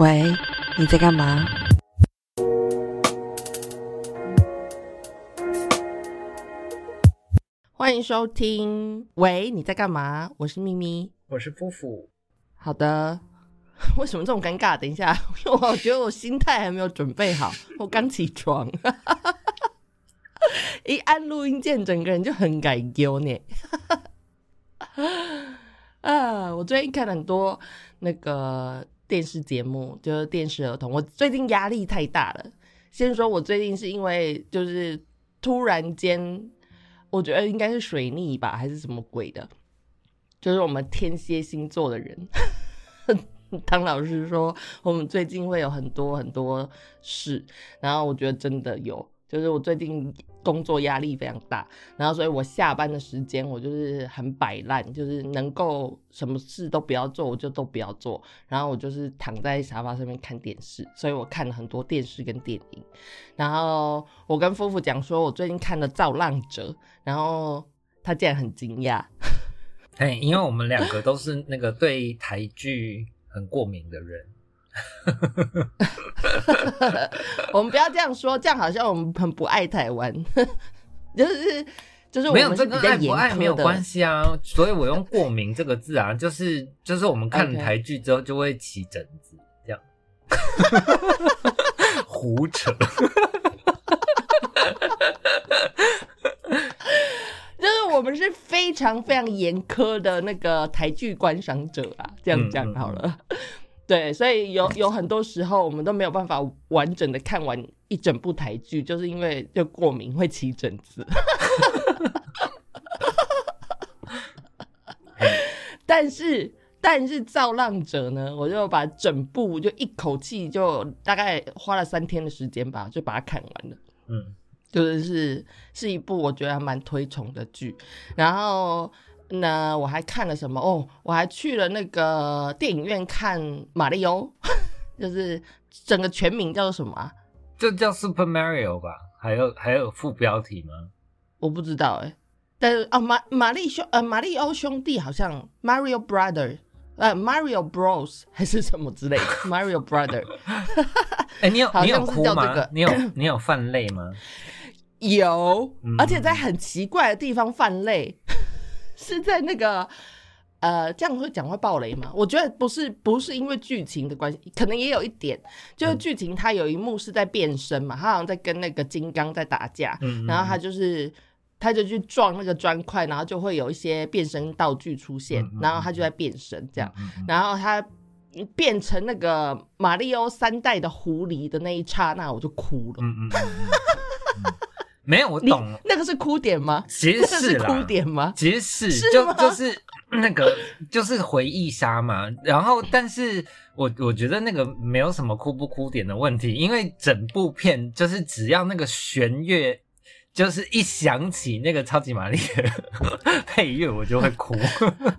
喂，你在干嘛？欢迎收听。喂，你在干嘛？我是咪咪，我是夫妇。好的，为什么这种尴尬？等一下，因为我觉得我心态还没有准备好，我刚起床，一按录音键，整个人就很改丢呢。啊，我最近看很多那个电视节目，就是电视儿童。我最近压力太大了。先说，我最近是因为就是突然间，我觉得应该是水逆吧，还是什么鬼的？就是我们天蝎星座的人，唐老师说我们最近会有很多很多事，然后我觉得真的有。就是我最近工作压力非常大，然后所以我下班的时间我就是很摆烂，就是能够什么事都不要做，我就都不要做，然后我就是躺在沙发上面看电视，所以我看了很多电视跟电影。然后我跟夫妇讲说，我最近看了《造浪者》，然后他竟然很惊讶。哎，因为我们两个都是那个对台剧很过敏的人。我们不要这样说，这样好像我们很不爱台湾。就是就是没有这跟爱不爱没有关系啊。所以我用过敏这个字啊，就是就是我们看台剧之后就会起疹子，这样 胡扯。就是我们是非常非常严苛的那个台剧观赏者啊，这样讲好了。对，所以有有很多时候我们都没有办法完整的看完一整部台剧，就是因为就过敏会起疹子。但是但是造浪者呢，我就把整部就一口气就大概花了三天的时间吧，就把它看完了。嗯，就是是是一部我觉得还蛮推崇的剧，然后。那我还看了什么哦？我还去了那个电影院看《马里奥》，就是整个全名叫做什么啊？就叫 Super Mario 吧？还有还有副标题吗？我不知道哎。但是啊，马马里兄呃，马里奥兄弟好像 Mario Brother 呃，Mario Bros 还是什么之类的 Mario Brother。哎，你有你有哭吗？你有你有泛泪吗？有，而且在很奇怪的地方泛泪。是在那个呃，这样会讲会爆雷吗？我觉得不是，不是因为剧情的关系，可能也有一点，就是剧情它有一幕是在变身嘛，他好像在跟那个金刚在打架，然后他就是他就去撞那个砖块，然后就会有一些变身道具出现，然后他就在变身这样，然后他变成那个马里奥三代的狐狸的那一刹那，我就哭了。没有，我懂。那个是哭点吗？其实是哭点吗？其实是，就就是那个就是回忆杀嘛。然后，但是我我觉得那个没有什么哭不哭点的问题，因为整部片就是只要那个弦乐，就是一响起那个超级玛丽配乐，我就会哭。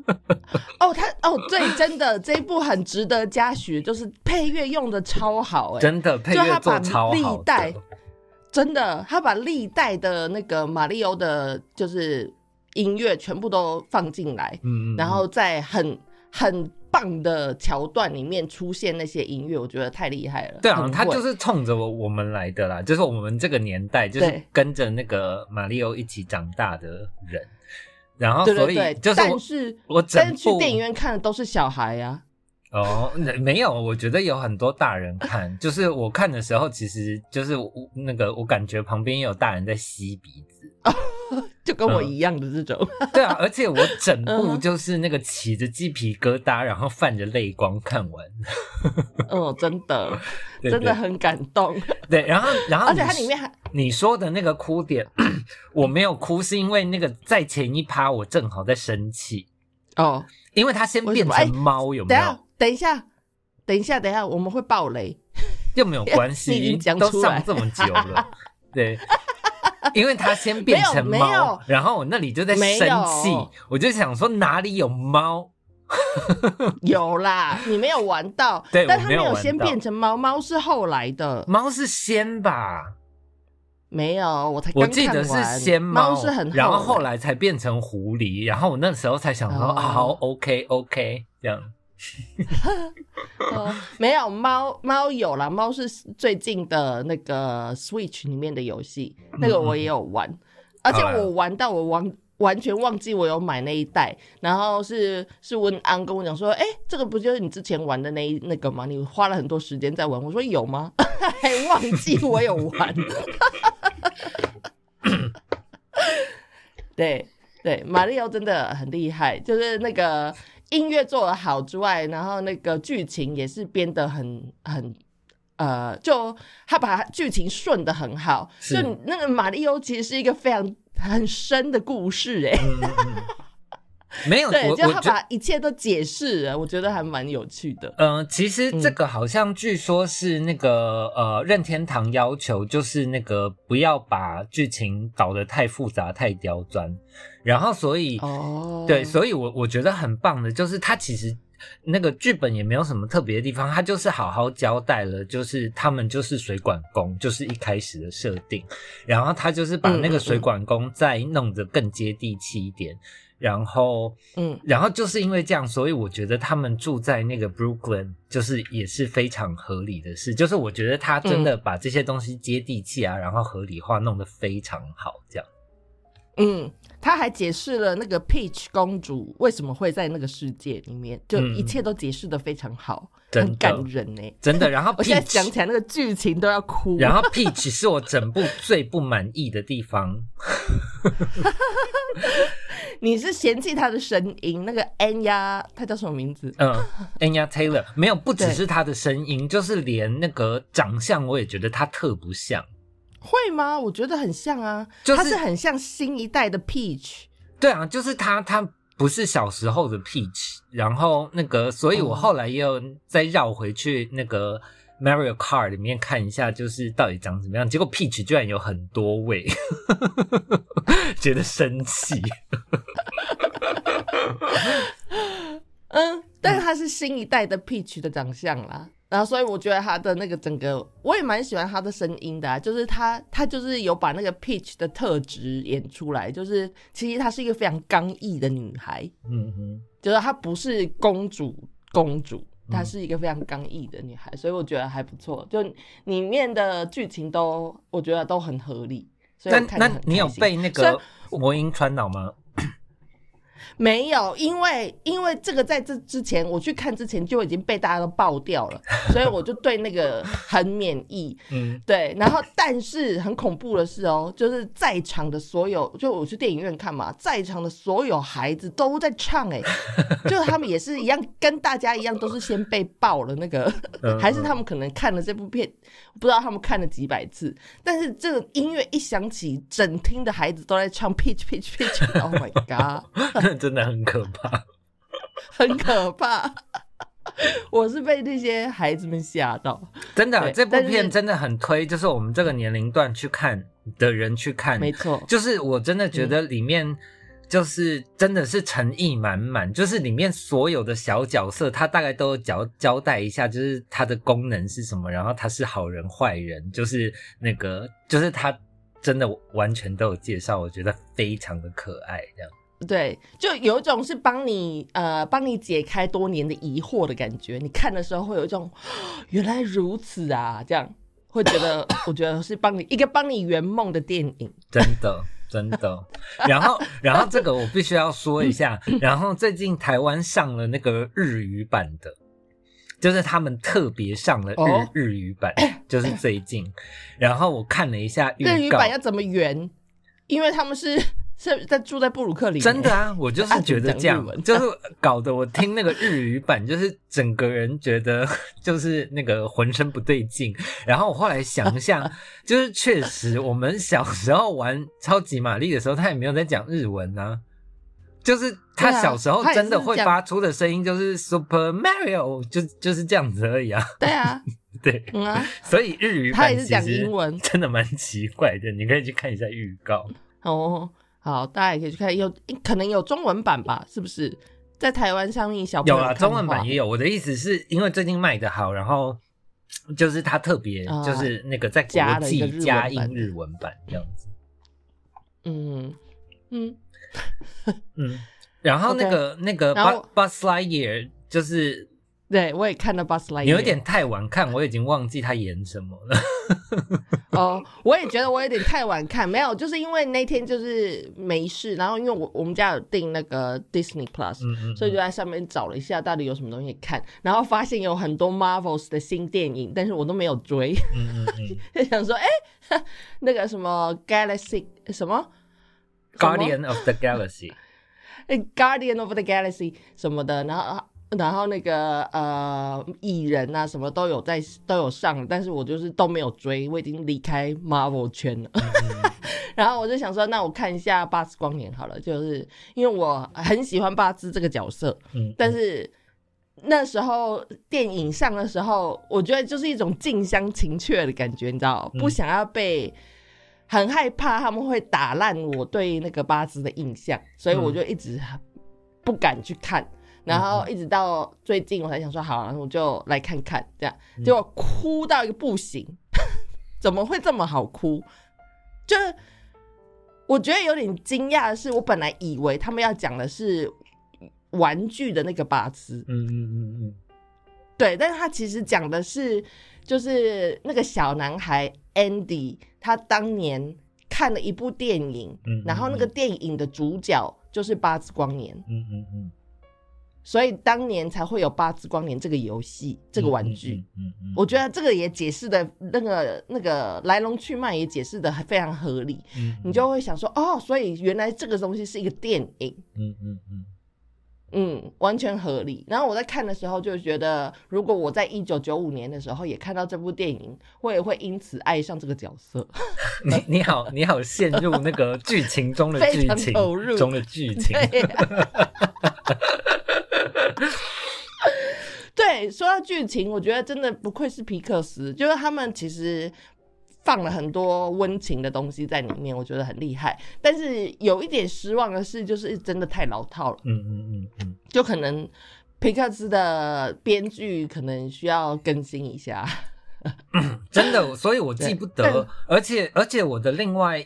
哦，他哦，对，真的这一部很值得嘉许，就是配乐用的超好，哎，真的配乐做超好。真的，他把历代的那个马里奥的，就是音乐全部都放进来，嗯，然后在很很棒的桥段里面出现那些音乐，我觉得太厉害了。对啊，他就是冲着我我们来的啦，就是我们这个年代，就是跟着那个马里奥一起长大的人，然后所以就是，但是我但是去电影院看的都是小孩呀。哦，没有，我觉得有很多大人看，就是我看的时候，其实就是那个我感觉旁边有大人在吸鼻子，就跟我一样的这种。对啊，而且我整部就是那个起着鸡皮疙瘩，然后泛着泪光看完。哦，真的，真的很感动。对，然后 然后而且它里面还你说的那个哭点，我没有哭，是因为那个在前一趴我正好在生气哦，因为他先变成猫，有没有？等一下，等一下，等一下，我们会爆雷，又没有关系，已经都上这么久了，对，因为他先变成猫，然后我那里就在生气，我就想说哪里有猫？有啦，你没有玩到，对，但他没有先变成猫，猫是后来的，猫是先吧？没有，我才我记得是先猫是很，然后后来才变成狐狸，然后我那时候才想说，好，OK，OK，这样。呃 没有猫猫有啦，猫是最近的那个 Switch 里面的游戏，那个我也有玩，而且我玩到我完完全忘记我有买那一代，然后是是温安跟我讲说，哎、这个不就是你之前玩的那一那个吗？你花了很多时间在玩，我说有吗？还忘记我有玩。对对，马里奥真的很厉害，就是那个音乐做的好之外，然后那个剧情也是编的很很。呃，就他把剧情顺的很好，是。就那个马里欧其实是一个非常很深的故事，哎，嗯嗯嗯 没有，对，我我觉就他把一切都解释了，我觉得还蛮有趣的。呃，其实嗯。这个好像据说是那个、呃任天堂要求，就是那个不要把剧情搞得太复杂、太刁钻，然后所以、哦，对，所以我我觉得很棒的，就是他其实那个剧本也没有什么特别的地方，他就是好好交代了，就是他们就是水管工，就是一开始的设定，然后他就是把那个嗯嗯嗯。水管工再弄得更接地气一点，然后嗯，然后就是因为这样，所以我觉得他们住在那个 Brooklyn，就是也是非常合理的事。就是我觉得他真的把这些东西接地气啊，然后合理化弄得非常好，这样。嗯，他还解释了那个 Peach 公主为什么会在那个世界里面，就嗯一切都解释的非常好，很感人呢。真的。然后 我现在想起来那个剧情都要哭。然后 Peach 是我整部最不满意的地方。你是嫌弃他的声音，那个 N 呀，他叫什么名字？嗯，Anya Taylor 没有，不只是他的声音，就是连那个长相，我也觉得他特不像。会吗？我觉得很像啊，就是他是很像新一代的 Peach。对啊，就是他，他不是小时候的 Peach，然后那个，所以我哦后来又再绕回去那个 Mario Kart 里面看一下，就是到底长怎么样。结果 Peach 居然有很多位，觉得生气。嗯，但是他是新一代的 Peach 的长相啦。然后，所以我觉得他的那个整个，我也蛮喜欢他的声音的、啊，就是他他就是有把那个 Peach 的特质演出来，就是其实她是一个非常刚毅的女孩，嗯哼，就是她不是公主公主，嗯她是一个非常刚毅的女孩，所以我觉得还不错。就里面的剧情都我觉得都很合理，所以看得那你有被那个魔音传脑吗？没有，因为因为这个在这之前我去看之前就已经被大家都爆掉了，所以我就对那个很免疫。嗯，对，然后但是很恐怖的是哦，就是在场的所有，就我去电影院看嘛，在场的所有孩子都在唱、哎，就是他们也是一样，跟大家一样，都是先被爆了那个，嗯还是他们可能看了这部片，不知道他们看了几百次，但是这个音乐一响起，整厅的孩子都在唱 pitch pitch pitch，Oh my god！真的很可怕。很可怕。我是被那些孩子们吓到，真的，对这部片真的很推，就是我们这个年龄段去看的人去看，没错，就是我真的觉得里面就是真的是诚意满满，就是里面所有的小角色，他大概都交交代一下，就是他的功能是什么，然后他是好人坏人，就是那个就是他真的完全都有介绍，我觉得非常的可爱，这样。对，就有一种是帮你呃帮你解开多年的疑惑的感觉。你看的时候会有一种原来如此啊，这样会觉得 我觉得是帮你一个帮你圆梦的电影。真的，真的。然后，然后这个我必须要说一下。然后最近台湾上了那个日语版的，就是他们特别上了日、哦日语版，就是最近。然后我看了一下，日语版要怎么圆？因为他们是是在住在布鲁克林、真的啊，我就是觉得这样就是搞得我听那个日语版，就是整个人觉得就是那个浑身不对劲。然后我后来想一下，就是确实我们小时候玩超级玛丽的时候，他也没有在讲日文啊。就是他小时候真的会发出的声音就是 Super Mario，就就是这样子而已啊。对啊，对，嗯啊，所以日语他也是讲英文真的蛮奇怪的。你可以去看一下预告。哦，好，大家也可以去看，有可能有中文版吧？是不是？在台湾上映，小朋有啊，友看的中文版也有。我的意思是因为最近卖的好，然后就是它特别啊就是那个在国际加印日文版这样子。嗯嗯，嗯，然后那个那个然后 Buzz Buzz Lightyear 就是对我也看了 Buzz Lightyear，你有点太晚看，我已经忘记他演什么了。哦，我也觉得我有点太晚看，没有，就是因为那天就是没事，然后因为我我们家有订那个 Disney Plus，、嗯嗯，所以就在上面找了一下到底有什么东西看，然后发现有很多 Marvels 的新电影，但是我都没有追，嗯嗯嗯。就想说，哎、那个什么 Galaxy 什么，Guardian of the Galaxy，哎 Guardian of the Galaxy 什么的，然后然后那个呃蚁人啊什么都有在都有上，但是我就是都没有追，我已经离开 Marvel 圈了。然后我就想说，那我看一下巴斯光年好了，就是因为我很喜欢巴兹这个角色，嗯，但是那时候电影上的时候，我觉得就是一种近乡情怯的感觉，你知道，嗯不想要被。很害怕他们会打烂我对那个巴兹的印象，所以我就一直不敢去看。然后一直到最近，我才想说，好，我就来看看。这样，结果哭到一个不行，怎么会这么好哭？就是我觉得有点惊讶的是，我本来以为他们要讲的是玩具的那个八字，嗯嗯嗯嗯对，但是他其实讲的是，就是那个小男孩 Andy，他当年看了一部电影，嗯然后那个电影的主角就是八字光年，嗯嗯嗯，所以当年才会有八字光年这个游戏，这个玩具。嗯嗯嗯，我觉得这个也解释的那个那个来龙去脉也解释的非常合理，嗯你就会想说，哦，所以原来这个东西是一个电影，嗯嗯嗯。嗯，完全合理。然后我在看的时候就觉得，如果我在一九九五年的时候也看到这部电影，我也会因此爱上这个角色。你你好你好陷入那个剧情中的 剧情中的剧情，对、说到剧情，我觉得真的不愧是皮克斯，就是他们其实放了很多温情的东西在里面，我觉得很厉害。但是有一点失望的是，就是真的太老套了，嗯嗯嗯嗯，就可能皮克斯的编剧可能需要更新一下。真的，所以我记不得，而且而且我的另外，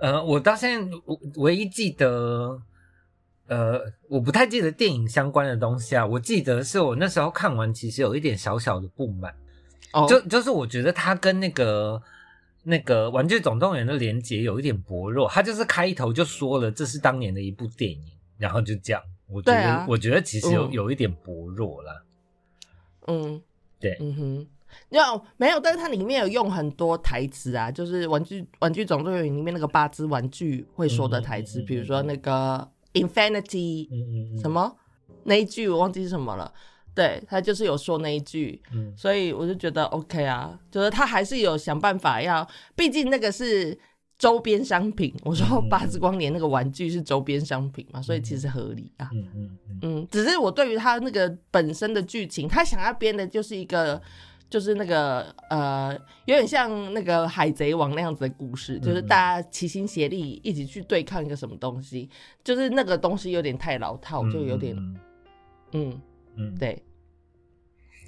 呃，我到现在我唯一记得，呃，我不太记得电影相关的东西啊，我记得是我那时候看完，其实有一点小小的不满，哦。就就是我觉得它跟那个。那个《玩具总动员》的连接有一点薄弱，它就是开头就说了这是当年的一部电影，然后就这样，我觉得、我觉得其实有、嗯。有一点薄弱啦。嗯，对。嗯哼，要没有，但是它里面有用很多台词啊，就是玩具《玩具总动员》里面那个八只玩具会说的台词，比如说那个 infinity 嗯嗯嗯，什么？那一句我忘记是什么了，对他就是有说那一句，嗯。所以我就觉得 OK 啊，就是他还是有想办法要，毕竟那个是。周边商品，我说八之光年那个玩具是周边商品嘛，所以其实合理啊。嗯嗯嗯。嗯，只是我对于他那个本身的剧情，他想要编的就是一个，就是那个呃，有点像那个海贼王那样子的故事，就是嗯大家齐心协力一起去对抗一个什么东西，就是那个东西有点太老套，嗯，就有点嗯嗯，嗯，对，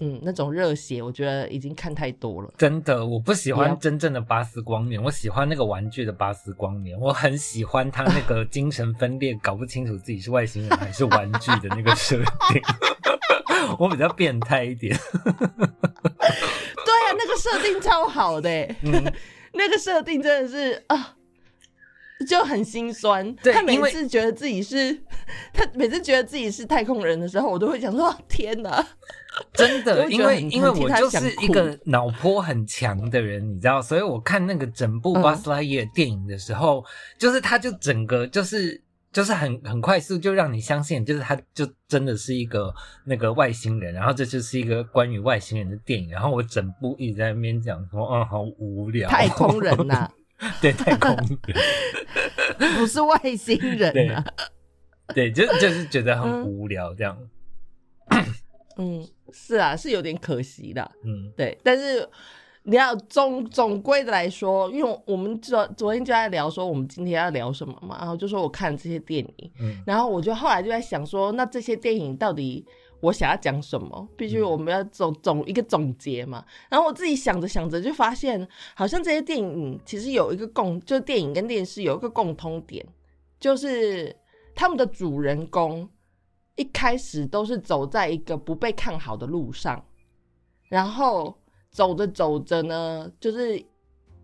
嗯，那种热血，我觉得已经看太多了。真的，我不喜欢真正的巴斯光年，我喜欢那个玩具的巴斯光年。我很喜欢他那个精神分裂，搞不清楚自己是外星人还是玩具的那个设定。我比较变态一点，对啊，那个设定超好的欸、嗯，那个设定真的是啊，就很心酸。对他每次觉得自己是，他每次觉得自己是太空人的时候，我都会想说：天哪！真的，因为因为我就他是一个脑波很强的人，你知道，所以我看那个整部嗯 Buzz Lightyear 电影的时候，就是他就整个就是。就是很很快速就让你相信，就是他就真的是一个那个外星人，然后这就是一个关于外星人的电影，然后我整部一直在那边讲说，嗯，好无聊，太空人呐、对太空人，不是外星人啊。对，就就是觉得很嗯。无聊这样，嗯，是啊，是有点可惜的。嗯。对，但是你要总总归的来说，因为我们昨昨天就在聊说我们今天要聊什么嘛，然后就说我看这些电影，嗯然后我就后来就在想说，那这些电影到底我想要讲什么？必须我们要总总一个总结嘛。然后我自己想着想着就发现，好像这些电影其实有一个共，就是电影跟电视有一个共通点，就是他们的主人公一开始都是走在一个不被看好的路上，然后走着走着呢，就是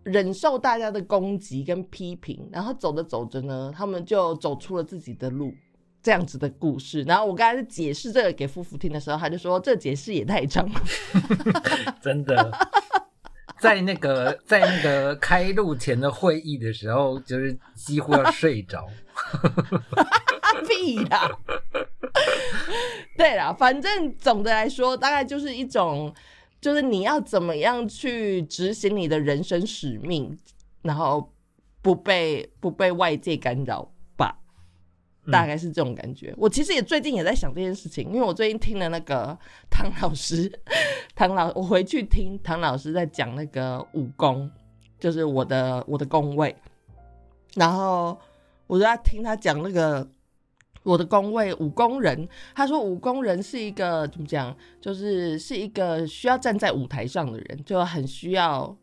忍受大家的攻击跟批评，然后走着走着呢，他们就走出了自己的路，这样子的故事。然后我刚才在解释这个给夫妇听的时候，他就说这解释也太长了，真的。在那个在那个开录前的会议的时候，就是几乎要睡着。屁啦！对啦，反正总的来说，大概就是一种，就是你要怎么样去执行你的人生使命，然后不被不被外界干扰吧，大概是这种感觉。我其实也最近也在想这件事情，因为我最近听了那个唐老师，唐老，我回去听唐老师在讲那个武功，就是我的我的宫位，然后我就在听他讲那个。我的工位武工人，他说武工人是一个怎么讲，就是是一个需要站在舞台上的人，就很需要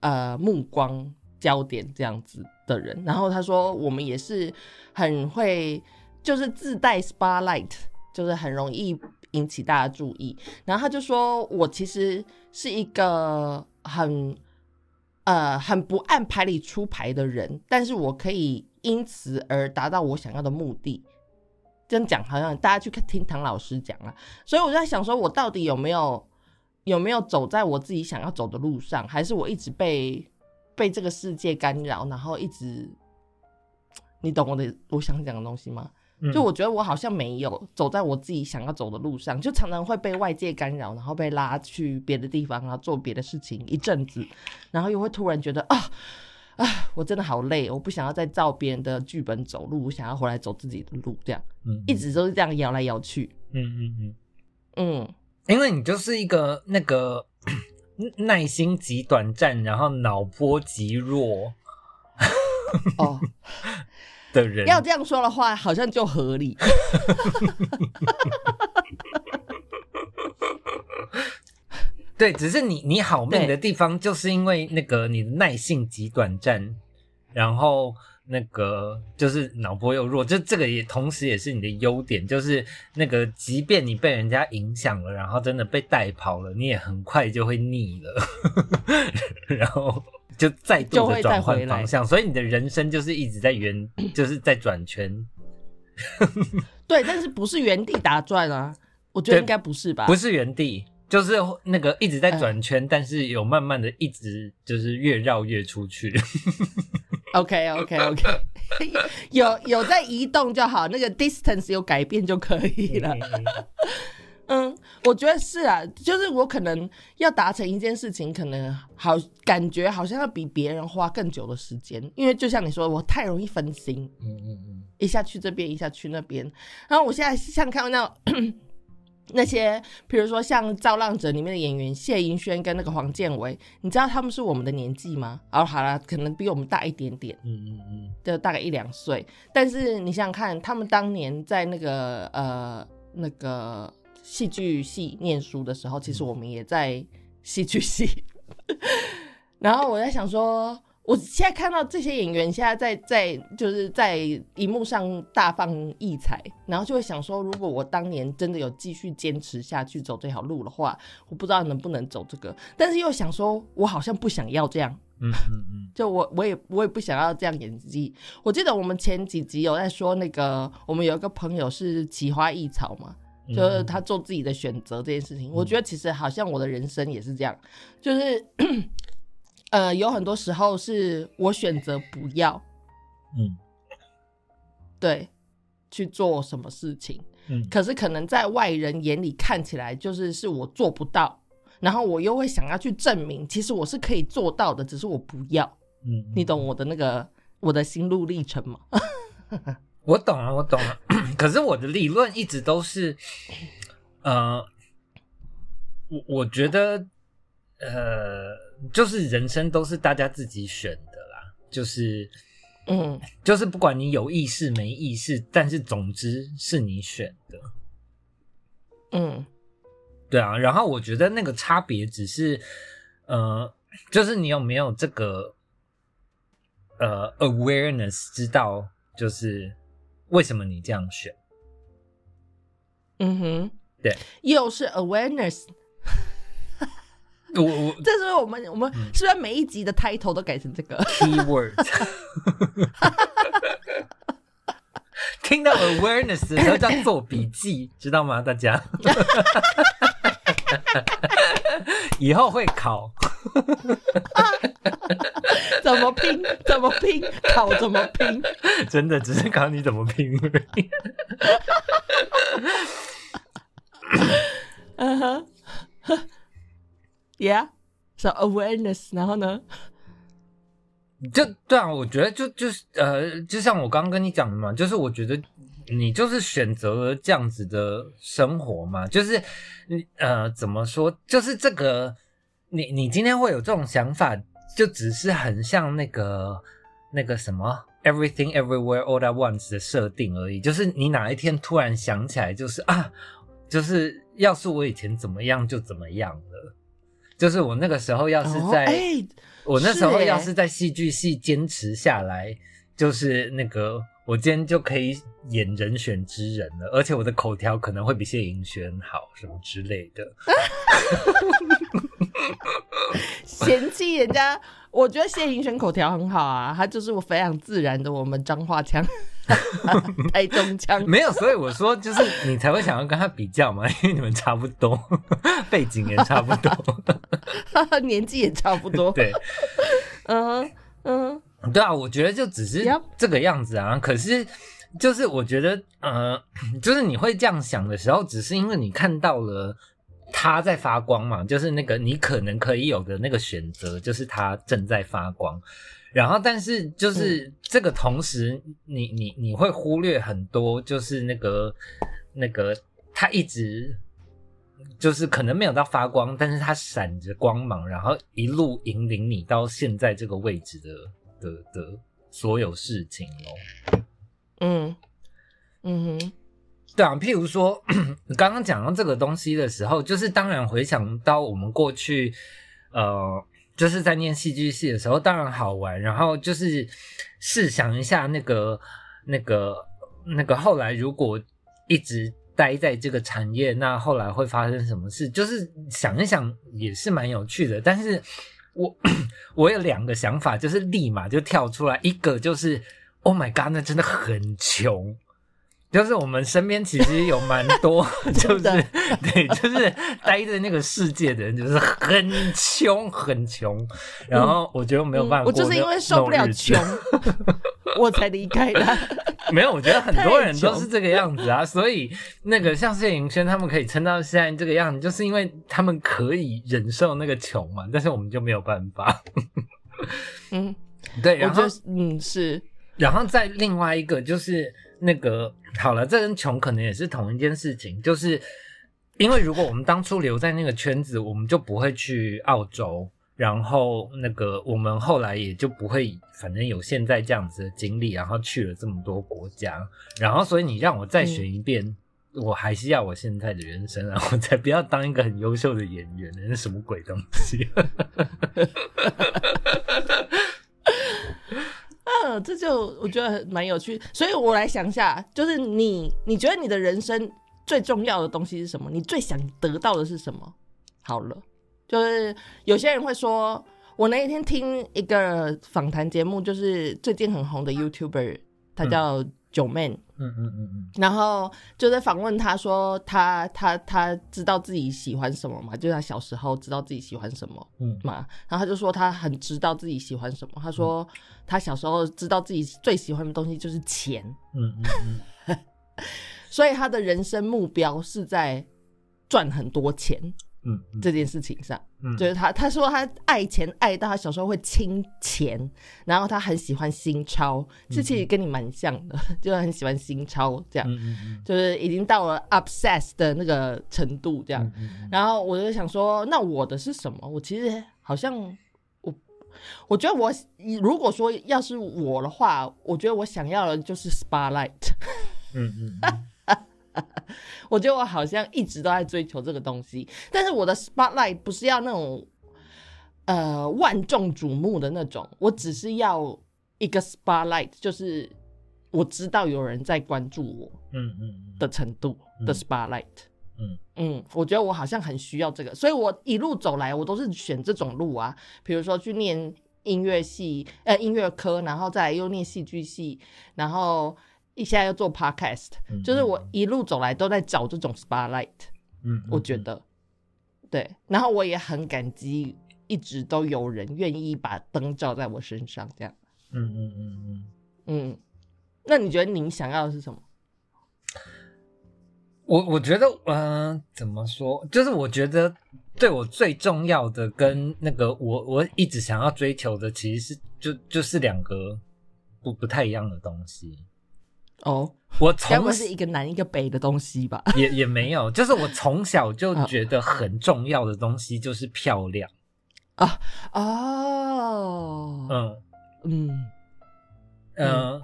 呃目光焦点这样子的人。然后他说我们也是很会，就是自带 spotlight，就是很容易引起大家注意。然后他就说我其实是一个很呃很不按牌理出牌的人，但是我可以。因此而达到我想要的目的，这样讲好像大家去听唐老师讲啊，所以我就在想说，我到底有没有有没有走在我自己想要走的路上，还是我一直被被这个世界干扰，然后一直你懂我的我想讲的东西吗？就我觉得我好像没有走在我自己想要走的路上，就常常会被外界干扰，然后被拉去别的地方，然后做别的事情一阵子，然后又会突然觉得啊。啊，我真的好累，我不想要再照别人的剧本走路，我想要回来走自己的路，这样，嗯，一直都是这样摇来摇去，嗯嗯嗯，嗯，因为你就是一个那个 耐心极短暂，然后脑波极弱，哦。的人，要这样说的话，好像就合理。对，只是你你好命的地方，就是因为那个你的耐性极短暂，然后那个就是脑波又弱，就这个也同时也是你的优点，就是那个即便你被人家影响了，然后真的被带跑了，你也很快就会腻了，然后就再度的转换方向，所以你的人生就是一直在原，就是在转圈。对，但是不是原地打转啊？我觉得应该不是吧？不是原地。就是那个一直在转圈，但是有慢慢的一直就是越绕越出去。OK OK OK，有有在移动就好，那个 distance 有改变就可以了。嗯，我觉得是啊，就是我可能要达成一件事情，可能好感觉好像要比别人花更久的时间，因为就像你说，我太容易分心。嗯嗯嗯，一下去这边，一下去那边，然后我现在像看到那。那些，比如说像《造浪者》里面的演员谢盈萱跟那个黄建伟，你知道他们是我们的年纪吗？哦，好了，可能比我们大一点点，嗯嗯嗯，就大概一两岁。但是你想想看，他们当年在那个呃那个戏剧系念书的时候，其实我们也在戏剧系。然后我在想说。我现在看到这些演员现在在在就是在荧幕上大放异彩，然后就会想说，如果我当年真的有继续坚持下去走这条路的话，我不知道能不能走这个。但是又想说，我好像不想要这样，嗯嗯嗯，就我我也我也不想要这样演技。我记得我们前几集有在说那个，我们有一个朋友是奇花异草嘛，就是他做自己的选择这件事情。我觉得其实好像我的人生也是这样，就是。呃，有很多时候是我选择不要，嗯，对，去做什么事情，嗯，可是可能在外人眼里看起来就是是我做不到，然后我又会想要去证明，其实我是可以做到的，只是我不要，嗯，你懂我的那个我的心路历程吗？我懂了，我懂了，可是我的理论一直都是，呃，我我觉得，呃。就是人生都是大家自己选的啦，就是，嗯，就是不管你有意识没意识，但是总之是你选的，嗯，对啊。然后我觉得那个差别只是，呃，就是你有没有这个，呃，awareness，知道就是为什么你这样选，嗯哼，对，又是 awareness，我我这是我们我们是不是每一集的 title 都改成这个？keyword。听到 awareness 的时候就要做笔记，知道吗？大家 以后会考，怎么拼？怎么拼？考怎么拼？真的只是考你怎么拼而已。嗯哼，Yeah，so awareness，然后呢？就对啊，我觉得就就是呃，就像我刚刚跟你讲的嘛，就是我觉得你就是选择了这样子的生活嘛，就是你呃怎么说，就是这个你你今天会有这种想法，就只是很像那个那个什么 Everything Everywhere All at Once 的设定而已，就是你哪一天突然想起来，就是啊，就是要是我以前怎么样就怎么样了，就是我那个时候要是在。我那时候要是在戏剧系坚持下来，就是那个我今天就可以演人选之人了，而且我的口条可能会比谢盈萱好，什么之类的。嫌弃人家，我觉得谢盈萱口条很好啊，他就是我非常自然的我们彰化腔、台中腔。没有，所以我说就是你才会想要跟他比较嘛，因为你们差不多，背景也差不多。年纪也差不多。对，嗯嗯，对啊，我觉得就只是这个样子啊。可是就是我觉得，呃，就是你会这样想的时候，只是因为你看到了它在发光嘛，就是那个你可能可以有的那个选择，就是它正在发光。然后，但是就是这个同时，你你你会忽略很多，就是那个那个它一直就是可能没有到发光，但是它闪着光芒，然后一路引领你到现在这个位置的的的所有事情哦。嗯嗯哼，对啊，譬如说，你 刚刚讲到这个东西的时候，就是当然回想到我们过去，呃，就是在念戏剧系的时候，当然好玩。然后就是试想一下，那个、那个、那个后来如果一直待在这个产业，那后来会发生什么事？就是想一想也是蛮有趣的。但是我 我有两个想法，就是立马就跳出来，一个就是，Oh my god，那真的很穷。就是我们身边其实有蛮多，就是对，就是待在那个世界的人，就是很穷很穷，然后我觉得没有办法嗯我、就是因为受不了穷，我才离开的。没有，我觉得很多人都是这个样子啊，所以那个像谢颖轩他们可以撑到现在这个样子，就是因为他们可以忍受那个穷嘛，但是我们就没有办法。嗯，对，我然后嗯是，然后再另外一个就是那个好了，这跟穷可能也是同一件事情，就是因为如果我们当初留在那个圈子，我们就不会去澳洲，然后那个我们后来也就不会，反正有现在这样子的经历，然后去了这么多国家，然后所以你让我再选一遍。我还是要我现在的人生啊！我才不要当一个很优秀的演员呢，那什么鬼东西？嗯，这就我觉得蛮有趣。所以我来想一下，就是你，你觉得你的人生最重要的东西是什么？你最想得到的是什么？好了，就是有些人会说，我那一天听一个访谈节目，就是最近很红的 YouTuber，他叫九妹。嗯嗯嗯嗯嗯。然后就在访问他说他他他知道自己喜欢什么嘛，就是他小时候知道自己喜欢什么嗯。嘛，然后他就说他很知道自己喜欢什么，他说他小时候知道自己最喜欢的东西就是钱，嗯嗯嗯。所以他的人生目标是在赚很多钱嗯嗯这件事情上。嗯，就是他，他说他爱钱爱到他小时候会亲钱，然后他很喜欢新钞，这其实跟你蛮像的，就是很喜欢新钞这样。就是已经到了 obsess 的那个程度这样。然后我就想说，那我的是什么？我其实好像我，我觉得我如果说要是我的话，我觉得我想要的就是 spotlight。嗯嗯嗯 我觉得我好像一直都在追求这个东西，但是我的 spotlight 不是要那种呃万众瞩目的那种，我只是要一个 spotlight，就是我知道有人在关注我嗯嗯嗯的程度的嗯 spotlight。嗯嗯，我觉得我好像很需要这个，所以我一路走来，我都是选这种路啊，比如说去念音乐系，呃，音乐科，然后再来又念戏剧系，然后一下要做 podcast，嗯，就是我一路走来都在找这种 spotlight，嗯，嗯，我觉得，对，然后我也很感激，一直都有人愿意把灯照在我身上，这样，嗯，嗯嗯嗯嗯。嗯，那你觉得你想要的是什么？我我觉得，嗯、怎么说？就是我觉得对我最重要的，跟那个我我一直想要追求的，其实是就就是两个不不太一样的东西。哦，我该不是一个南一个北的东西吧？也也没有，就是我从小就觉得很重要的东西就是漂亮。啊哦，嗯嗯，嗯、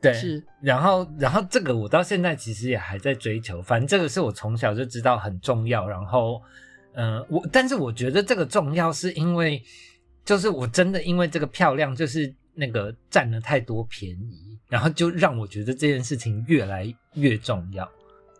对，是，然后，然后这个我到现在其实也还在追求，反正这个是我从小就知道很重要。然后，嗯、我但是我觉得这个重要是因为，就是我真的因为这个漂亮，就是那个占了太多便宜，然后就让我觉得这件事情越来越重要。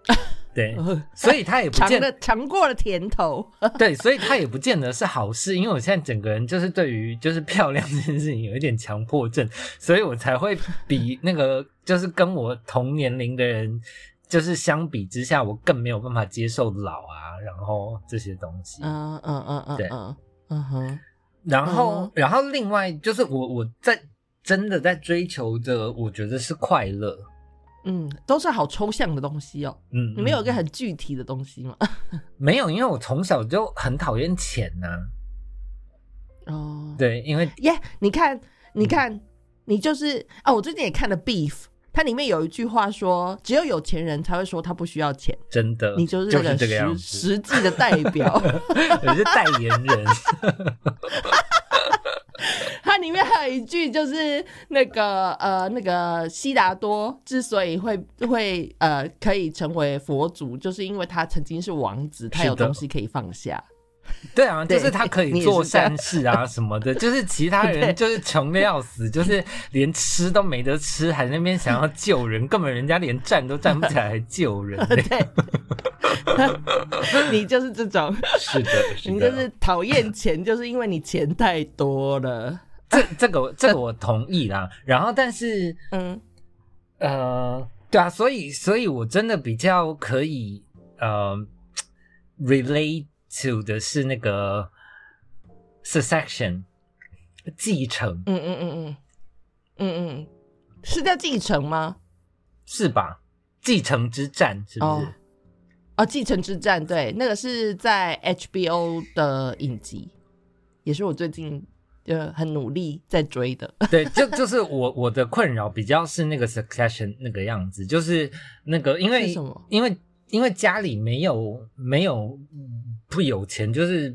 对，所以他也不见尝了尝过了甜头，对，所以他也不见得是好事，因为我现在整个人就是对于就是漂亮这件事情有一点强迫症，所以我才会比那个就是跟我同年龄的人，就是相比之下，我更没有办法接受老啊，然后这些东西。嗯嗯嗯嗯对嗯嗯哼，然后嗯，然后另外就是我我在真的在追求的，我觉得是快乐。嗯，都是好抽象的东西哦。嗯，你们有一个嗯很具体的东西吗？没有？因为我从小就很讨厌钱呐、哦，对，因为耶你看，你看，你就是啊，我最近也看了《Beef》，它里面有一句话说，只有有钱人才会说他不需要钱，真的你就是这个样实子。实际的代表。你是代言人。它里面还有一句，就是那个呃，那个悉达多之所以会会呃可以成为佛祖，就是因为他曾经是王子，他有东西可以放下。对啊，就是他可以做善事啊什么的，就是其他人就是穷的要死，就是连吃都没得吃，还在那边想要救人，根本人家连站都站不起来，还救人呢。对，你就是这种，是的，是的，你就是讨厌钱，就是因为你钱太多了。这这个这个我同意啦。然后，但是嗯呃，对啊，所以所以我真的比较可以呃 relate to 的是那个 succession 继承，嗯嗯嗯嗯嗯嗯，是叫继承吗？是吧？继承之战是不是？哦哦，继承之战，对，那个是在 HBO 的影集，也是我最近呃很努力在追的。对，就就是我我的困扰比较是那个 succession 那个样子，就是那个因为是什么因为因为家里没有没有不有钱，就是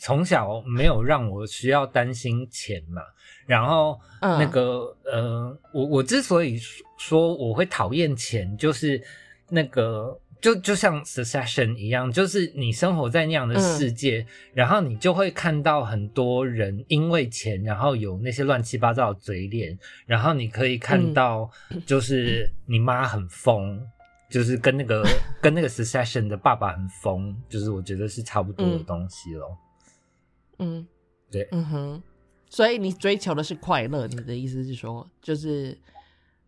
从小没有让我需要担心钱嘛。然后嗯那个、呃，我我之所以说我会讨厌钱，就是那个。就就像 Succession 一样，就是你生活在那样的嗯世界，然后你就会看到很多人因为钱，然后有那些乱七八糟的嘴脸，然后你可以看嗯到，就是你妈很疯，就是跟那个 跟那个 Succession 的爸爸很疯，就是我觉得是差不多的嗯。东西咯。嗯，对。嗯哼，所以你追求的是快乐，你的意思是说，就是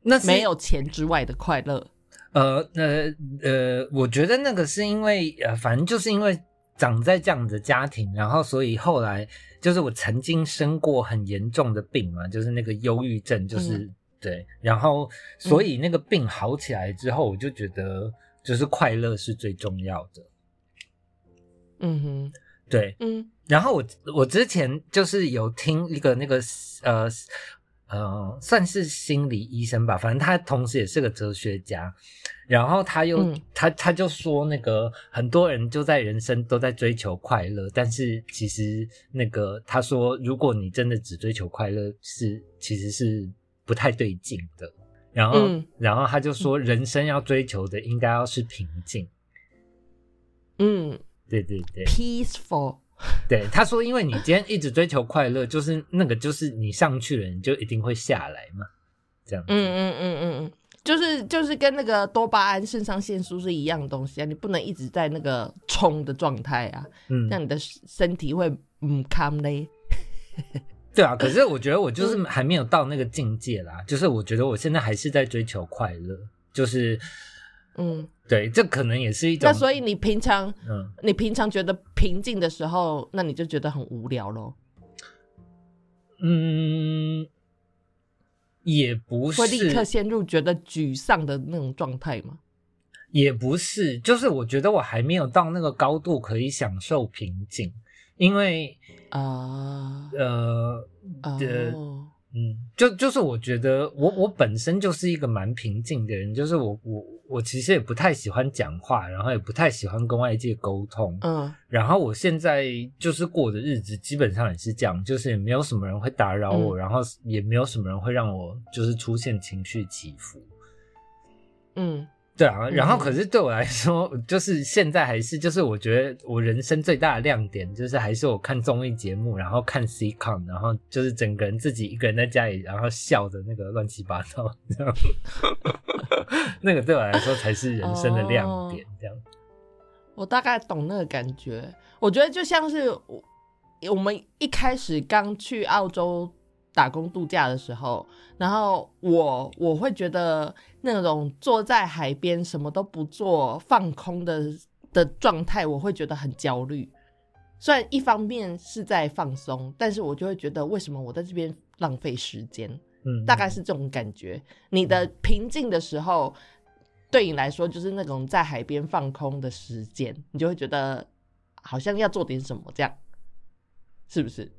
那是没有钱之外的快乐。呃呃呃，我觉得那个是因为呃，反正就是因为长在这样的家庭，然后所以后来就是我曾经生过很严重的病嘛，就是那个忧郁症，就是、嗯对，然后所以那个病好起来之后，我就觉得就是快乐是最重要的，嗯哼，对，嗯。然后我我之前就是有听一个那个呃呃，算是心理医生吧，反正他同时也是个哲学家。然后他又、嗯。他他就说，那个很多人就在人生都在追求快乐，但是其实那个他说，如果你真的只追求快乐，是其实是不太对劲的。然后、嗯然后他就说，人生要追求的应该要是平静。嗯对对对。，peaceful。对，他说，因为你今天一直追求快乐，就是那个，就是你上去了，你就一定会下来嘛。这样。嗯嗯嗯嗯嗯，就是就是跟那个多巴胺、肾上腺素是一样的东西啊，你不能一直在那个冲的状态啊，嗯这，样你的身体会嗯康嘞。对啊。可是我觉得我就是还没有到那个境界啦，就是我觉得我现在还是在追求快乐，就是嗯，对，这可能也是一种那所以你平常嗯。你平常觉得平静的时候，那你就觉得很无聊咯，嗯，也不会立刻，陷入觉得沮丧的那种状态吗？也不是，就是我觉得我还没有到那个高度可以享受平静，因为啊。呃哦，嗯，就就是我觉得我我本身就是一个蛮平静的人，就是我我我其实也不太喜欢讲话，然后也不太喜欢跟外界沟通，嗯。然后我现在就是过的日子基本上也是这样，就是也没有什么人会打扰我，嗯。然后也没有什么人会让我就是出现情绪起伏。嗯对啊，然后嗯可是对我来说，就是现在还是就是我觉得我人生最大的亮点，就是还是我看综艺节目，然后看 C con，然后就是整个人自己一个人在家里，然后笑的那个乱七八糟，这样，那个对我来说才是人生的亮点，这样。我大概懂那个感觉。我觉得就像是我我们一开始刚去澳洲打工度假的时候，然后我我会觉得那种坐在海边什么都不做放空的的状态，我会觉得很焦虑。虽然一方面是在放松，但是我就会觉得为什么我在这边浪费时间？嗯，大概是这种感觉。你的平静的时候，对你来说就是那种在海边放空的时间，你就会觉得好像要做点什么，这样是不是？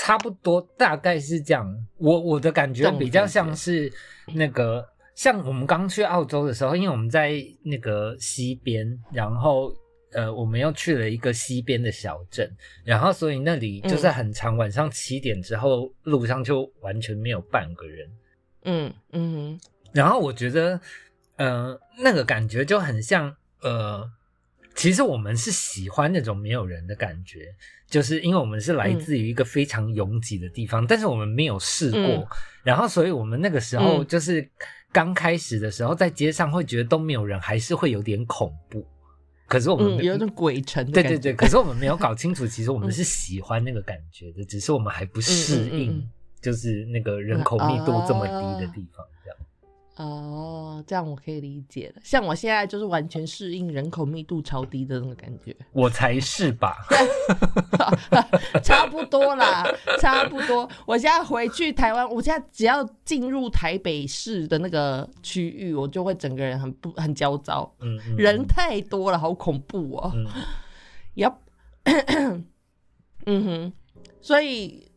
差不多，大概是这样。我我的感觉比较像是那个，像我们刚去澳洲的时候，因为我们在那个西边，然后呃，我们又去了一个西边的小镇，然后所以那里就是很长，晚上七点之后，路上就完全没有半个人。嗯嗯然后我觉得，呃，那个感觉就很像，呃，其实我们是喜欢那种没有人的感觉，就是因为我们是来自于一个非常拥挤的地方，但是我们没有试过，嗯然后所以我们那个时候嗯就是刚开始的时候，在街上会觉得都没有人，还是会有点恐怖。可是我们有一种鬼城。对对对，可是我们没有搞清楚，其实我 们是喜欢那个感觉的，只是我们还不适应，就是那个人口密度这么低的地方，这样。哦，这样我可以理解了。像我现在就是完全适应人口密度超低的那种感觉。我才是吧？差不多啦，差不多。我现在回去台湾，我现在只要进入台北市的那个区域，我就会整个人很不很焦躁，嗯，嗯人太多了，好恐怖哦。嗯，Yep，嗯哼，所以，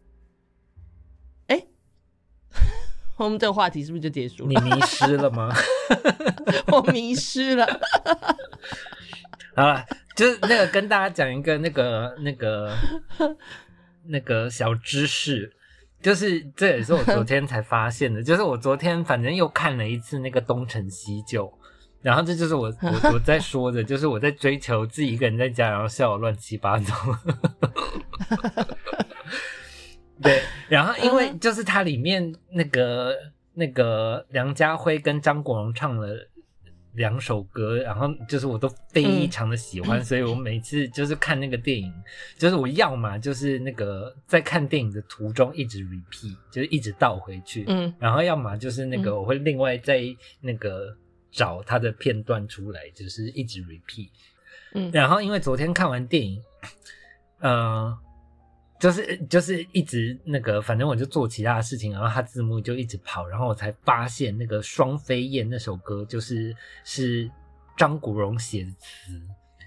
哎、我们这个话题是不是就结束了？你迷失了吗？我迷失了。好了，就是那个跟大家讲一个那个那个那个小知识，就是这也是我昨天才发现的，就是我昨天反正又看了一次那个东成西就。然后这就是我我我在说的，就是我在追求自己一个人在家，然后笑得乱七八糟。对，然后因为就是它里面那个那个梁家辉跟张国荣唱了两首歌，然后就是我都非常的喜欢，所以我每次就是看那个电影，就是我要嘛就是那个在看电影的途中一直 repeat，就是一直倒回去，嗯。然后要么就是那个嗯。我会另外再那个找他的片段出来，就是一直 repeat。嗯。然后因为昨天看完电影，呃，就是就是一直那个，反正我就做其他的事情，然后他字幕就一直跑，然后我才发现那个《双飞燕》那首歌就是是张国荣写的词，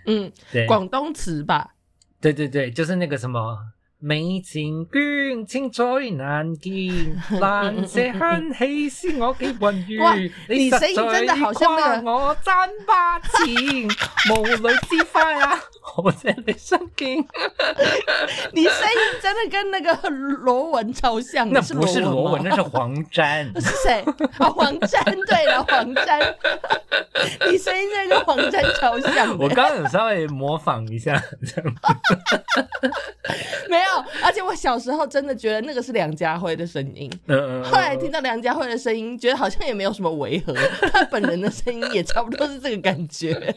嗯，对，广东词吧？对对对，就是那个什么。美情眷情在難見，難捨香氣是我嘅雲哇雨。你聲音真的好像那個個我賺八錢，無女之花啊！我在 你身邊，你聲音真的跟那个罗文超像。那你不是羅文，吗那是黃沾。是谁？啊，黄沾，对了，黄沾，你声音真的跟黄沾超像。我刚刚有稍微模仿一下，这样没有，有，而且我小时候真的觉得那个是梁家辉的声音，嗯嗯，后来听到梁家辉的声音，觉得好像也没有什么违和，他本人的声音也差不多是这个感觉。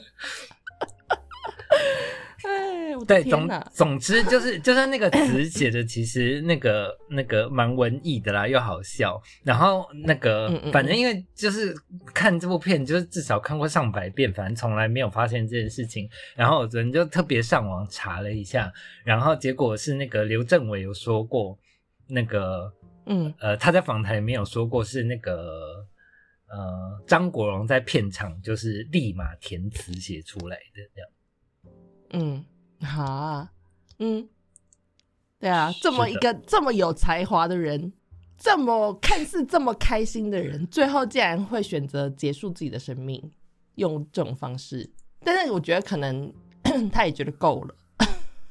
哎，我的对，总天哪！总之就是就是那个词写的其实那个那个蛮文艺的啦，又好笑。然后那个嗯嗯反正因为就是看这部片，就是至少看过上百遍，反正从来没有发现这件事情。然后我昨天就特别上网查了一下，然后结果是那个刘政伟有说过，那个嗯，呃他在访谈里面有说过是那个。呃，张国荣在片场就是立马填词写出来的，这样。嗯，好啊，嗯，对啊，这么一个这么有才华的人，这么看似这么开心的人，最后竟然会选择结束自己的生命，用这种方式。但是我觉得可能他也觉得够了。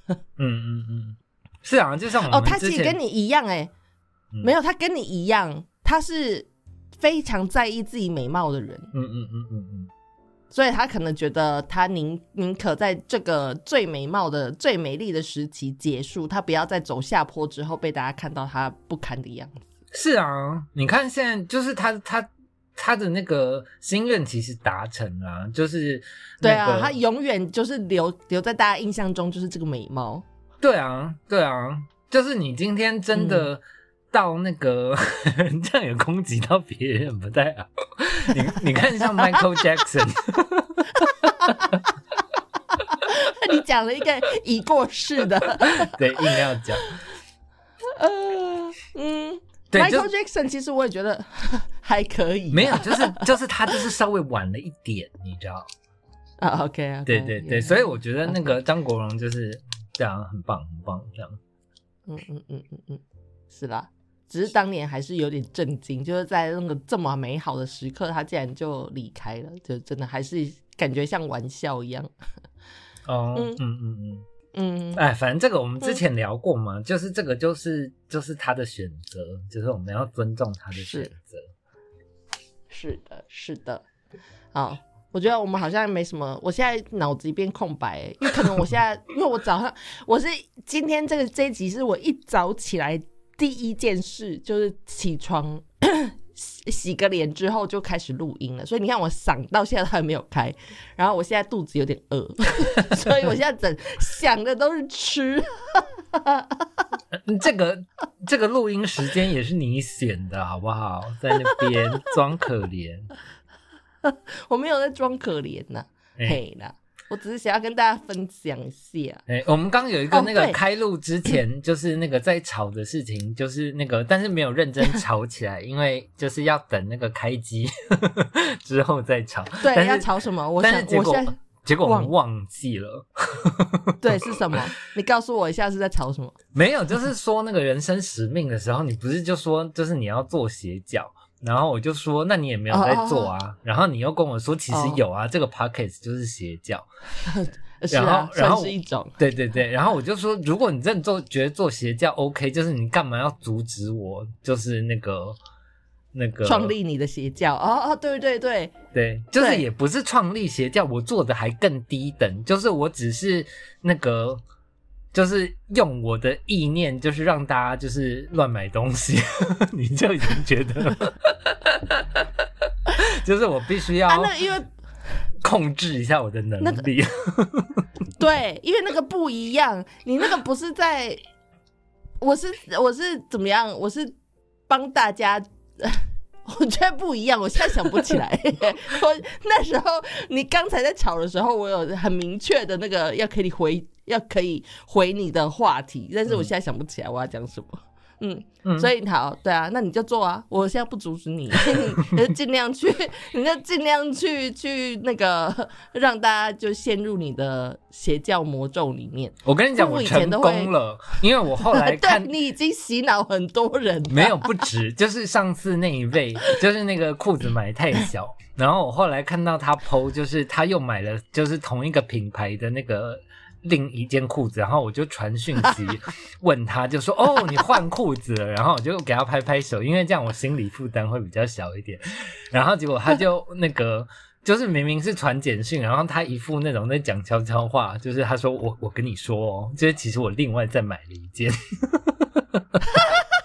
嗯嗯嗯，是啊，就像我哦，他其实跟你一样、哎、嗯。没有，他跟你一样，他是非常在意自己美貌的人。嗯嗯嗯嗯嗯，所以他可能觉得他宁宁可在这个最美貌的、最美丽的时期结束，他不要再走下坡之后被大家看到他不堪的样子。是啊，你看现在就是他他他的那个心愿其实达成了啊，就是、那个、对啊，他永远就是留留在大家印象中就是这个美貌。对啊对啊，就是你今天真的到那个、这样也攻击到别人不太好。你你看像 Michael Jackson，你讲了一个已过世的，对，硬要讲，呃，嗯对，就，Michael Jackson 其实我也觉得还可以啊，没有，就是就是他就是稍微晚了一点，你知道。啊，OK 啊，对对对，所以我觉得那个张国荣就是这样，很棒很棒，这样。嗯嗯嗯嗯嗯，是啦。只是当年还是有点震惊，就是在那个这么美好的时刻，他竟然就离开了，就真的还是感觉像玩笑一样。哦，嗯嗯嗯嗯，嗯，哎，反正这个我们之前聊过嘛，就是这个就是就是他的选择，就是我们要尊重他的选择。是的，是的。好，我觉得我们好像没什么，我现在脑子一片空白欸，因为可能我现在，因为我早上我是今天这个这一集是我一早起来第一件事就是起床。洗洗个脸之后就开始录音了，所以你看我嗓到现在都还没有开，然后我现在肚子有点饿，所以我现在整想的都是吃。嗯 这个这个录音时间也是你选的好不好？在那边装可怜，我没有在装可怜呐、哎嘿啦，我只是想要跟大家分享一下。哎、我们刚有一个哦那个开录之前，就是那个在吵的事情，就是那个，但是没有认真 吵起来，因为就是要等那个开机 之后再吵。对，要吵什么？我想，结果我现在结果我们忘忘记了，对是什么？你告诉我一下是在吵什么？没有，就是说那个人生使命的时候，你不是就说就是你要做斜角，然后我就说那你也没有在做啊，然后你又跟我说其实哦有啊，这个 podcast 就是斜角，是然啊后，然后是一种。对对对，然后我就说，如果你真的做觉得做邪教 OK，就是你干嘛要阻止我？就是那个那个创立你的邪教哦哦，对对对，对，就是也不是创立邪教，我做的还更低等，就是我只是那个。就是用我的意念，就是让大家就是乱买东西，你就已经觉得，就是我必须要啊，那因为控制一下我的能那个力。对，因为那个不一样，你那个不是在，我是我是怎么样？我是帮大家。我觉得不一样，我现在想不起来。我那时候你刚才在吵的时候，我有很明确的那个要给你回，要可以回你的话题，但是我现在想不起来我要讲什么。嗯，嗯所以好，对啊，那你就做啊，我现在不阻止你，你就尽量去，你就尽量去去那个让大家就陷入你的邪教魔咒里面。我跟你讲，我成功了，因为我后来 看对你已经洗脑很多人，没有不止，就是上次那一位，就是那个裤子买太小，然后我后来看到他 PO，就是他又买了，就是同一个品牌的那个另一件裤子，然后我就传讯息 问他，就说哦，你换裤子了，然后我就给他拍拍手，因为这样我心理负担会比较小一点，然后结果他就那个。就是明明是传简讯，然后他一副那种在讲悄悄话，就是他说我我跟你说哦，就是其实我另外再买了一件。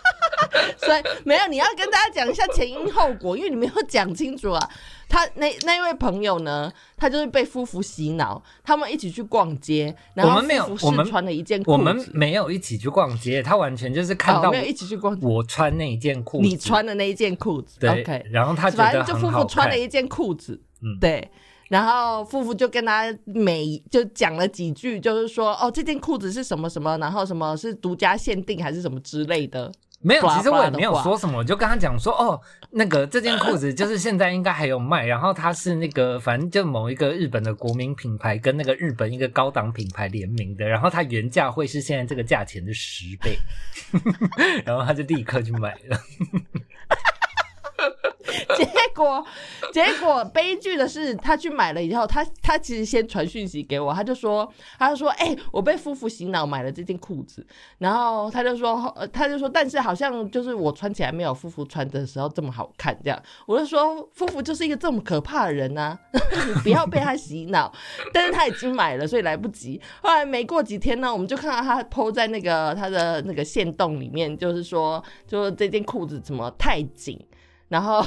所以没有，你要跟大家讲一下前因后果，因为你没有讲清楚啊。他那那位朋友呢，他就是被夫妇洗脑，他们一起去逛街，然后我们没有夫妇我们试穿了一件裤子，我们没有一起去逛街，他完全就是看到哦没有一起去逛街，我穿那一件裤子，你穿的那一件裤子对，OK，然后他觉反正就夫妇穿了，一件裤子，嗯对。然后夫妇就跟他每就讲了几句，就是说哦，这件裤子是什么什么，然后什么是独家限定还是什么之类的。没有，其实我也没有说什么，我就跟他讲说，哦，那个这件 裤子就是现在应该还有卖，然后它是那个反正就某一个日本的国民品牌跟那个日本一个高档品牌联名的，然后它原价会是现在这个价钱的十倍，然后他就立刻去买了。结果，结果悲剧的是，他去买了以后，他他其实先传讯息给我，他就说，他就说，哎、我被夫妇洗脑买了这件裤子，然后他就说，呃他就说，但是好像就是我穿起来没有夫妇穿的时候这么好看，这样，我就说，夫妇就是一个这么可怕的人呐、你 不要被他洗脑，但是他已经买了，所以来不及。后来没过几天呢，我们就看到他 PO 在那个他的那个线洞里面，就是说，就是这件裤子怎么太紧。然后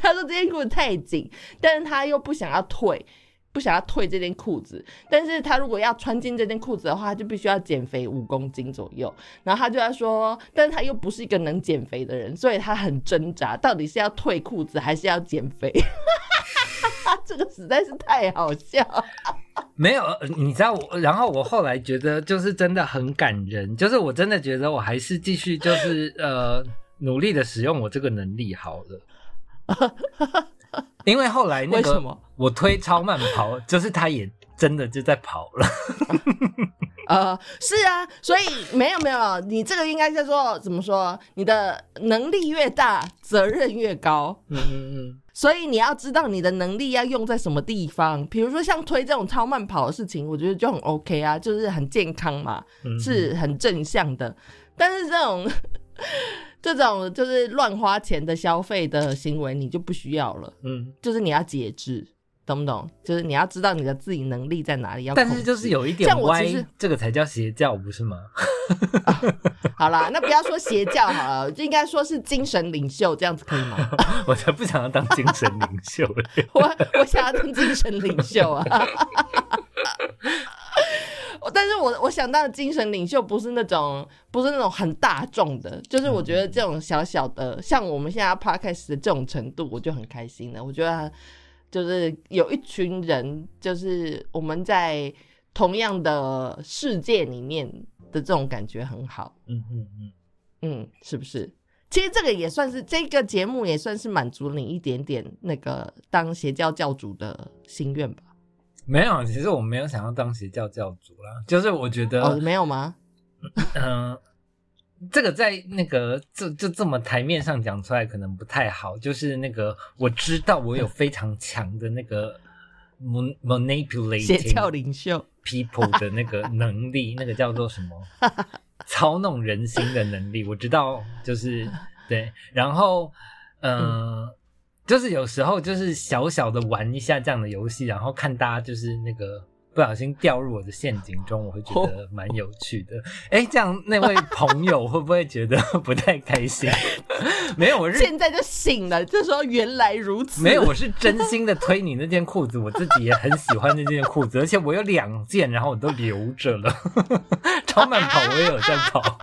他说这件裤子太紧，但是他又不想要退，不想要退这件裤子。但是他如果要穿进这件裤子的话，他就必须要减肥五公斤左右。然后他就在说，但是他又不是一个能减肥的人，所以他很挣扎，到底是要退裤子还是要减肥？这个实在是太好笑。没有，你知道我，然后我后来觉得就是真的很感人，就是我真的觉得我还是继续就是呃努力的使用我这个能力好了，因为后来那个什么我推超慢跑，就是他也真的就在跑了，呃，是啊，所以没有没有，你这个应该叫做怎么说？你的能力越大，责任越高。嗯嗯嗯，所以你要知道你的能力要用在什么地方，比如说像推这种超慢跑的事情，我觉得就很 OK 啊，就是很健康嘛，嗯是很正向的。但是这种这种就是乱花钱的消费的行为，你就不需要了，嗯，就是你要节制，懂不懂？就是你要知道你的自己能力在哪里，要但是就是有一点歪这个才叫邪教不是吗？好啦，那不要说邪教好了，就应该说是精神领袖，这样子可以吗？我才不想要当精神领袖嘞。我我想要当精神领袖啊！但是我我想到的精神领袖不是那种不是那种很大众的，就是我觉得这种小小的，像我们现在 podcast 的这种程度，我就很开心了。我觉得就是有一群人，就是我们在同样的世界里面的这种感觉很好。嗯嗯嗯，嗯，是不是？其实这个也算是这个节目也算是满足你一点点那个当邪教教主的心愿吧？没有，其实我没有想要当邪教教主啦，就是我觉得，哦，没有吗？嗯、这个在那个就就这么台面上讲出来可能不太好。就是那个我知道我有非常强的那个 mon- 邪教领袖 people 的那个能力，那个叫做什么？操弄人心的能力。我知道，就是对，然后嗯。呃就是有时候就是小小的玩一下这样的游戏，然后看大家就是那个不小心掉入我的陷阱中，我会觉得蛮有趣的。哎，这样那位朋友会不会觉得不太开心？没有，我是现在就醒了，就说原来如此。没有，我是真心的推你那件裤子，我自己也很喜欢那件裤子，而且我有两件，然后我都留着了。超慢跑我也有在跑。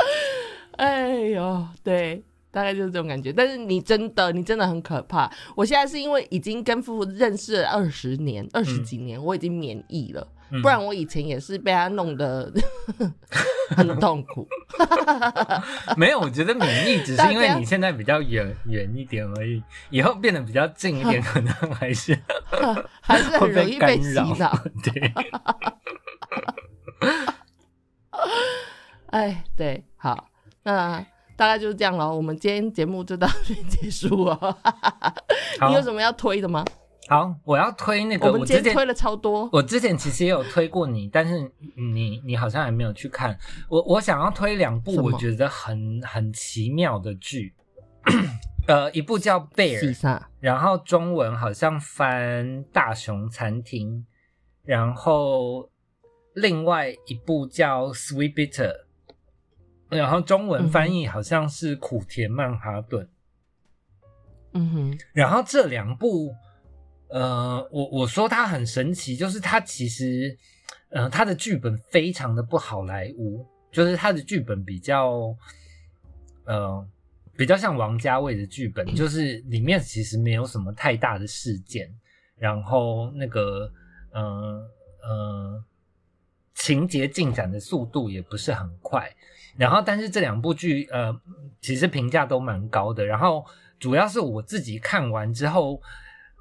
哎呦，对，大概就是这种感觉。但是你真的，你真的很可怕。我现在是因为已经跟夫妇认识了二十年、二十几年，我已经免疫了。嗯不然我以前也是被他弄得 很痛苦。没有，我觉得免疫只是因为你现在比较远远一点而已，以后变得比较近一点，可能还是还是很容易被洗干扰脑。。对，哎，对，好，那大概就是这样了。我们今天节目就到这边结束哦。好你有什么要推的吗？好，我要推那个，我们我之前今天推了超多。我之前其实也有推过你，但是你你好像还没有去看。我我想要推两部我觉得很很奇妙的剧，呃，一部叫《贝尔？然后中文好像翻《大熊餐厅》，然后另外一部叫《Sweet Bitter》，然后中文翻译好像是《苦甜曼哈顿》。嗯哼，然后这两部，呃，我我说它很神奇，就是它其实，呃，它的剧本非常的不好莱坞，就是它的剧本比较，呃，比较像王家卫的剧本，就是里面其实没有什么太大的事件，然后那个，呃呃，情节进展的速度也不是很快，然后但是这两部剧，呃，其实评价都蛮高的，然后。主要是我自己看完之后，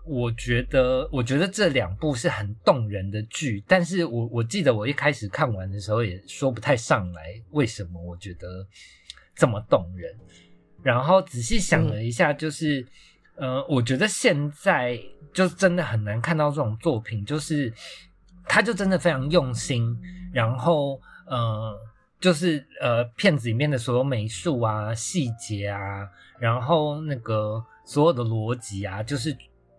我觉得，我觉得这两部是很动人的剧，但是我我记得我一开始看完的时候也说不太上来为什么我觉得这么动人，然后仔细想了一下，就是，呃，我觉得现在就真的很难看到这种作品，就是他就真的非常用心，然后，呃。就是呃，片子里面的所有美术啊、细节啊，然后那个所有的逻辑啊，就是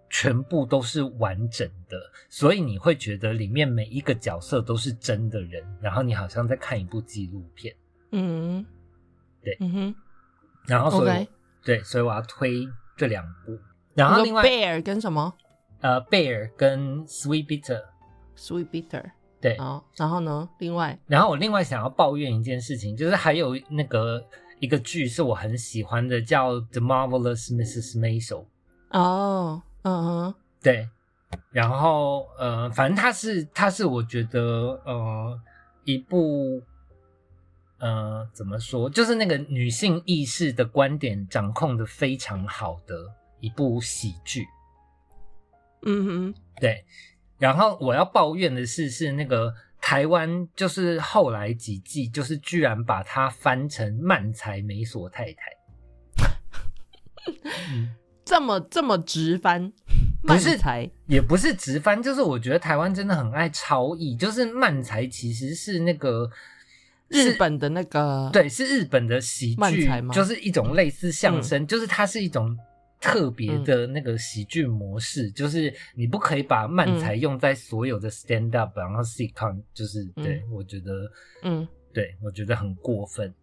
全部都是完整的，所以你会觉得里面每一个角色都是真的人，然后你好像在看一部纪录片。嗯，对，嗯哼，然后所以对，所以我要推这两部，然后另外贝尔跟什么？呃，贝尔跟 Sweet Bitter，Sweet Bitter，对，好，然后呢，另外然后我另外想要抱怨一件事情，就是还有那个一个剧是我很喜欢的，叫《The Marvelous Mrs. Maisel》。哦，嗯哼，对，然后呃，反正它是它是我觉得呃一部呃怎么说，就是那个女性意识的观点掌控的非常好的一部喜剧。嗯哼，对，然后我要抱怨的是，是那个台湾，就是后来几季，就是居然把它翻成漫才美索太太。嗯，这么这么直翻，不是也不是直翻，就是我觉得台湾真的很爱超译，就是漫才其实是那个日本的那个，对，是日本的喜剧就是一种类似相声，就是它是一种特别的那个喜剧模式，就是你不可以把漫才用在所有的 stand up，、然后 sitcom，就是对、我觉得，嗯对我觉得很过分。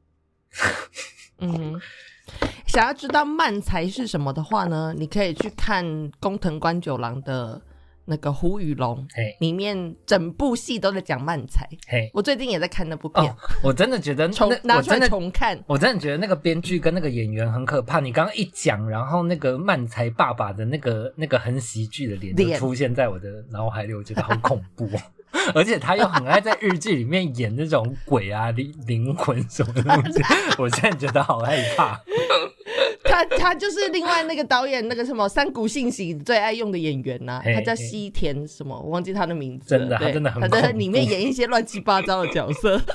嗯哼。想要知道漫才是什么的话呢，你可以去看工藤官九郎的那个《胡宇龙》，嘿，里面整部戏都在讲漫才。嘿，我最近也在看那部片哦，，我真的觉得 重那拿出来重看。我真的觉得那个编剧跟那个演员很可怕。你刚刚一讲，然后那个漫才爸爸的那个那个很喜剧的脸就脸出现在我的脑海里，我觉得好恐怖哦。而且他又很爱在日剧里面演那种鬼啊、灵灵魂什么东西，我现在觉得好害怕。他他就是另外那个导演那个什么山谷信喜最爱用的演员呐、嘿他叫西田什么，我忘记他的名字了。真的他真的很他在里面演一些乱七八糟的角色。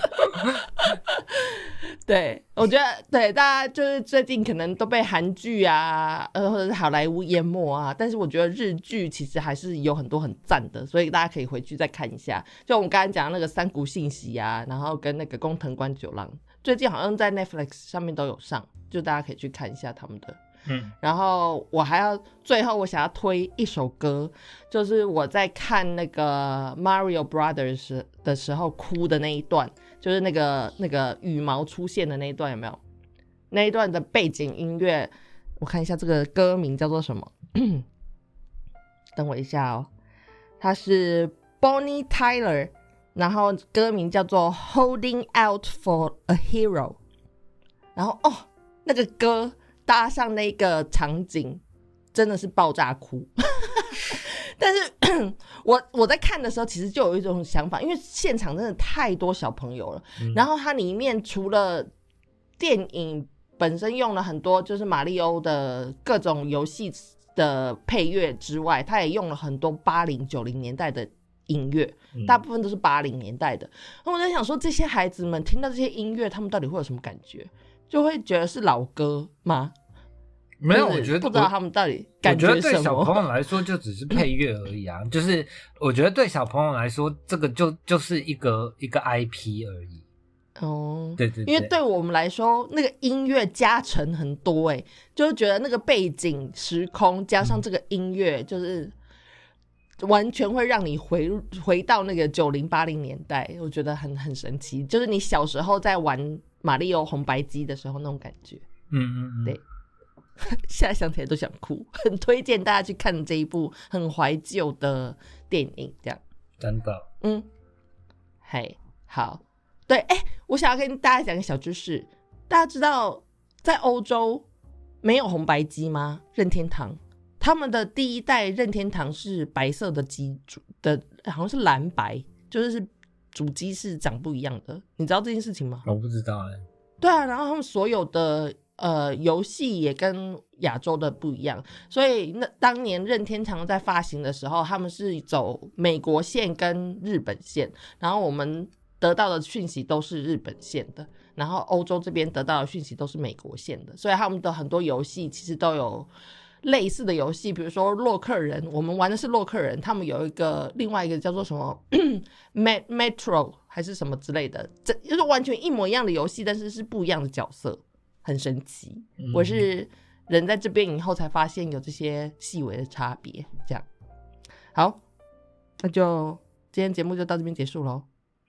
对，我觉得对大家就是最近可能都被韩剧啊，呃或者是好莱坞淹没啊，但是我觉得日剧其实还是有很多很赞的，所以大家可以回去再看一下。就我们刚刚讲那个山谷信息啊，然后跟那个工藤官九郎，最近好像在 Netflix 上面都有上，就大家可以去看一下他们的。嗯，然后我还要最后我想要推一首歌，就是我在看那个 Mario Brothers 的时候哭的那一段，就是那个那个羽毛出现的那一段，有没有？那一段的背景音乐，我看一下这个歌名叫做什么？等我一下哦，它是 Bonnie Tyler，然后歌名叫做 Holding Out for a Hero，然后哦，那个歌搭上那个场景，真的是爆炸哭。但是 我我在看的时候，其实就有一种想法，因为现场真的太多小朋友了，嗯。然后它里面除了电影本身用了很多就是马里欧的各种游戏的配乐之外，它也用了很多八零九零年代的音乐，嗯大部分都是八零年代的。那我在想说，这些孩子们听到这些音乐，他们到底会有什么感觉？就会觉得是老歌吗？没有，我觉得不知道他们到底感觉什对小朋。友来说就只是配乐而已啊，就是我觉得对小朋友来说，这个就就是一个一个 IP 而已。哦，对对对，因为对我们来说，那个音乐加成很多哎，就是觉得那个背景时空加上这个音乐，就是完全会让你回回到那个九零八零年代，我觉得很很神奇，就是你小时候在玩马里奥红白机的时候那种感觉。嗯嗯嗯，对 现在想起来都想哭，很推荐大家去看这一部很怀旧的电影，这样。真的。嗯，嘿，好，对，哎、我想要跟大家讲个小知识，大家知道在欧洲没有红白机吗？任天堂他们的第一代任天堂是白色的机主的，好像是蓝白，就是主机是长不一样的，你知道这件事情吗？我不知道哎、对啊，然后他们所有的呃游戏也跟亚洲的不一样，所以那当年任天堂在发行的时候，他们是走美国线跟日本线，然后我们得到的讯息都是日本线的，然后欧洲这边得到的讯息都是美国线的，所以他们的很多游戏其实都有。类似的游戏，比如说洛克人，我们玩的是洛克人，他们有一个另外一个叫做什么 Met Metro 还是什么之类的，这就是完全一模一样的游戏，但是是不一样的角色，很神奇。嗯我是人在这边以后才发现有这些细微的差别。这样，好，那就今天节目就到这边结束喽。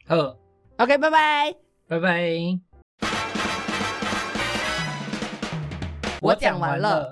好，OK，拜拜。拜拜。我讲完了。